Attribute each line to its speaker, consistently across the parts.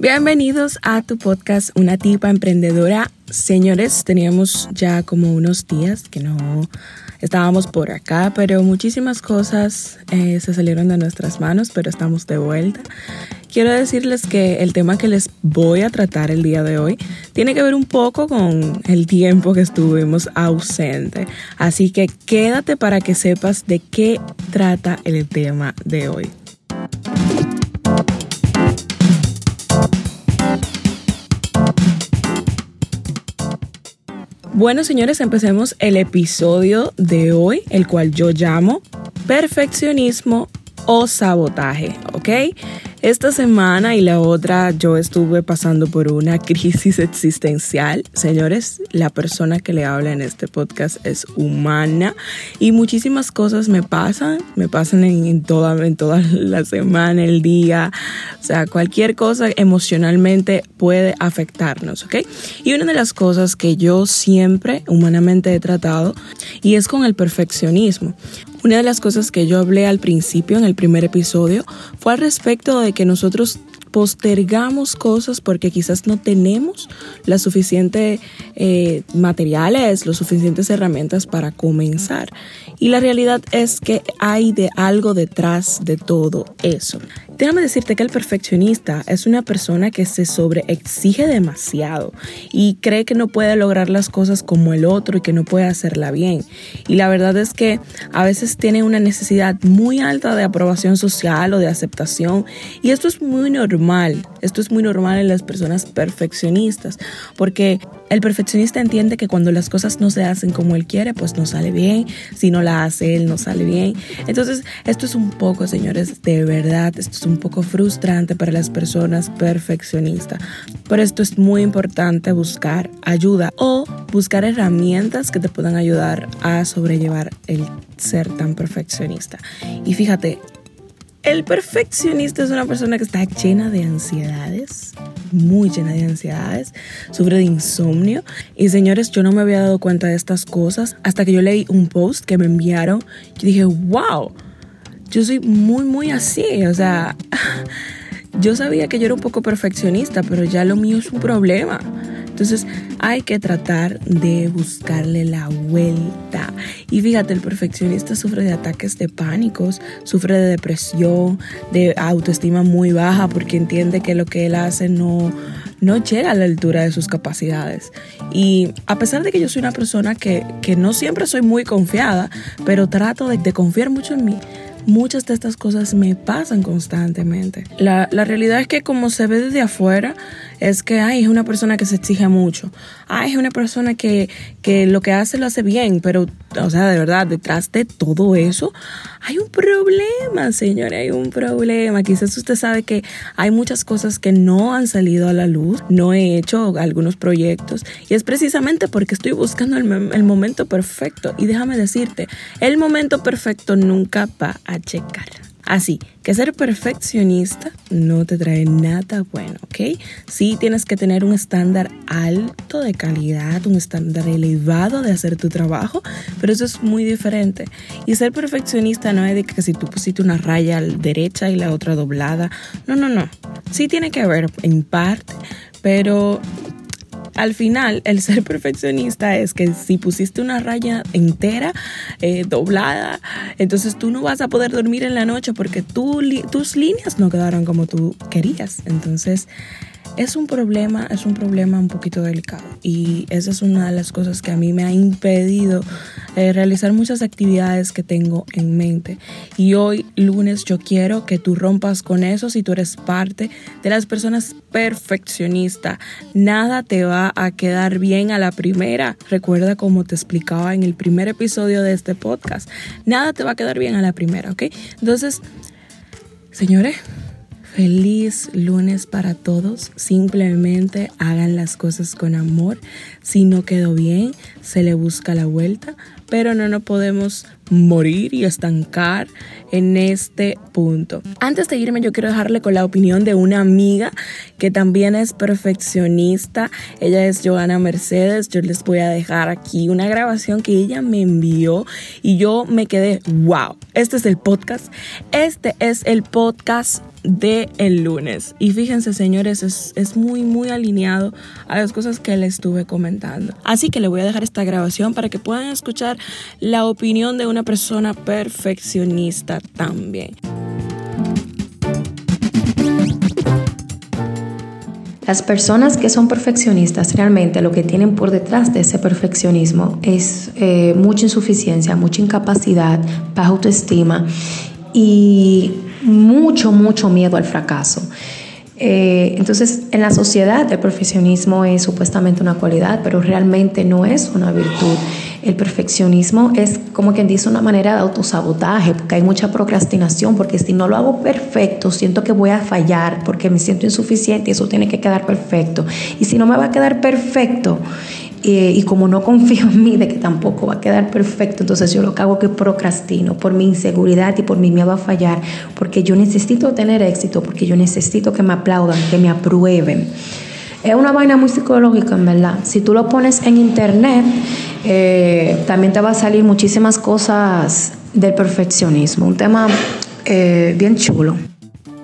Speaker 1: Bienvenidos a tu podcast Una tipa emprendedora. Señores, teníamos ya como unos días que no estábamos por acá, pero muchísimas cosas eh, se salieron de nuestras manos, pero estamos de vuelta. Quiero decirles que el tema que les voy a tratar el día de hoy tiene que ver un poco con el tiempo que estuvimos ausente. Así que quédate para que sepas de qué trata el tema de hoy. Bueno, señores, empecemos el episodio de hoy, el cual yo llamo perfeccionismo o sabotaje, ¿ok? Esta semana y la otra yo estuve pasando por una crisis existencial. Señores, la persona que le habla en este podcast es humana y muchísimas cosas me pasan, me pasan en, toda, en toda la semana, el día, o sea, cualquier cosa emocionalmente puede afectarnos, ¿ok? Y una de las cosas que yo siempre humanamente he tratado y es con el perfeccionismo. Una de las cosas que yo hablé al principio en el primer episodio fue al respecto de que nosotros postergamos cosas porque quizás no tenemos las suficientes eh, materiales, las suficientes herramientas para comenzar. Y la realidad es que hay de algo detrás de todo eso. Déjame decirte que el perfeccionista es una persona que se sobreexige demasiado y cree que no puede lograr las cosas como el otro y que no puede hacerla bien. Y la verdad es que a veces tiene una necesidad muy alta de aprobación social o de aceptación y esto es muy normal. Esto es muy normal en las personas perfeccionistas porque el perfeccionista entiende que cuando las cosas no se hacen como él quiere, pues no sale bien. Si no la hace él, no sale bien. Entonces, esto es un poco, señores, de verdad, esto es un poco frustrante para las personas perfeccionistas. Por esto es muy importante buscar ayuda o buscar herramientas que te puedan ayudar a sobrellevar el ser tan perfeccionista. Y fíjate, el perfeccionista es una persona que está llena de ansiedades, muy llena de ansiedades, sufre de insomnio. Y señores, yo no me había dado cuenta de estas cosas hasta que yo leí un post que me enviaron. Yo dije, wow yo soy muy, muy así. O sea, yo sabía que yo era un poco perfeccionista, pero ya lo mío es un problema. Entonces hay que tratar de buscarle la vuelta. Y fíjate, el perfeccionista sufre de ataques de pánicos, sufre de depresión, de autoestima muy baja porque entiende que lo que él hace no, no llega a la altura de sus capacidades. Y a pesar de que yo soy una persona que, no siempre soy muy confiada, pero trato de, de confiar mucho en mí, muchas de estas cosas me pasan constantemente. La, realidad es que como se ve desde afuera, es que ay, es una persona que se exige mucho. Ay, es una persona que, que lo que hace lo hace bien, pero, o sea, de verdad, detrás de todo eso hay un problema, señores, hay un problema. Quizás usted sabe que hay muchas cosas que no han salido a la luz, no he hecho algunos proyectos y es precisamente porque estoy buscando el, el momento perfecto. Y déjame decirte, el momento perfecto nunca va a checar. Así que ser perfeccionista no te trae nada bueno, ¿ok? Sí tienes que tener un estándar alto de calidad, un estándar elevado de hacer tu trabajo, pero eso es muy diferente. Y ser perfeccionista no es de que si tú pusiste una raya derecha y la otra doblada, no, no, no. Sí tiene que haber en parte, pero al final, el ser perfeccionista es que si pusiste una raya entera, eh, doblada, entonces tú no vas a poder dormir en la noche porque tus líneas no quedaron como tú querías. Entonces, es un problema, es un problema un poquito delicado y esa es una de las cosas que a mí me ha impedido eh, realizar muchas actividades que tengo en mente. Y hoy, lunes, yo quiero que tú rompas con eso si tú eres parte de las personas perfeccionistas. Nada te va a quedar bien a la primera. Recuerda como te explicaba en el primer episodio de este podcast. Nada te va a quedar bien a la primera, ¿ok? Entonces, señores, Feliz lunes para todos. Simplemente hagan las cosas con amor. Si no quedó bien, se le busca la vuelta. Pero no nos podemos morir y estancar en este punto. Antes de irme, yo quiero dejarle con la opinión de una amiga que también es perfeccionista. Ella es Joana Mercedes. Yo les voy a dejar aquí una grabación que ella me envió y yo me quedé, wow, este es el podcast. Este es el podcast de el lunes. Y fíjense, señores, es, es, muy, muy alineado a las cosas que le estuve comentando. Así que le voy a dejar esta grabación para que puedan escuchar la opinión de una persona perfeccionista también.
Speaker 2: Las personas que son perfeccionistas realmente lo que tienen por detrás de ese perfeccionismo es eh, mucha insuficiencia, mucha incapacidad, baja autoestima y mucho, mucho miedo al fracaso. Eh, entonces, en la sociedad el perfeccionismo es supuestamente una cualidad, pero realmente no es una virtud. El perfeccionismo es como quien dice una manera de autosabotaje, porque hay mucha procrastinación, porque si no lo hago perfecto, siento que voy a fallar, porque me siento insuficiente y eso tiene que quedar perfecto. Y si no me va a quedar perfecto, eh, y como no confío en mí de que tampoco va a quedar perfecto, entonces yo lo que hago es que procrastino por mi inseguridad y por mi miedo a fallar, porque yo necesito tener éxito, porque yo necesito que me aplaudan, que me aprueben. Es una vaina muy psicológica, en verdad. Si tú lo pones en internet, eh, también te va a salir muchísimas cosas del perfeccionismo. Un tema eh, bien chulo.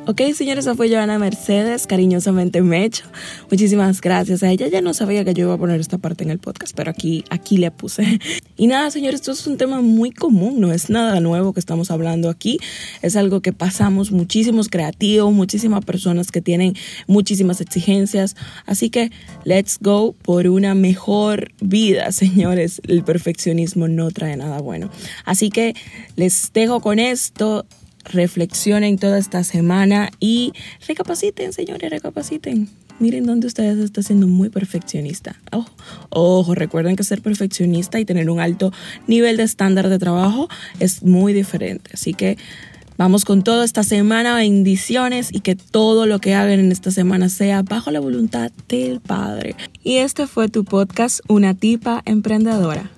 Speaker 1: Ok, señores, esa fue Joana Mercedes, cariñosamente Mecho. Muchísimas gracias a ella. Ya no sabía que yo iba a poner esta parte en el podcast, pero aquí, aquí le puse. Y nada, señores, esto es un tema muy común, no es nada nuevo que estamos hablando aquí. Es algo que pasamos muchísimos creativos, muchísimas personas que tienen muchísimas exigencias. Así que let's go por una mejor vida, señores. El perfeccionismo no trae nada bueno. Así que les dejo con esto reflexionen toda esta semana y recapaciten, señores, recapaciten. Miren dónde ustedes están siendo muy perfeccionista. Ojo, ojo, recuerden que ser perfeccionista y tener un alto nivel de estándar de trabajo es muy diferente. Así que vamos con toda esta semana, bendiciones y que todo lo que hagan en esta semana sea bajo la voluntad del Padre. Y este fue tu podcast, Una tipa emprendedora.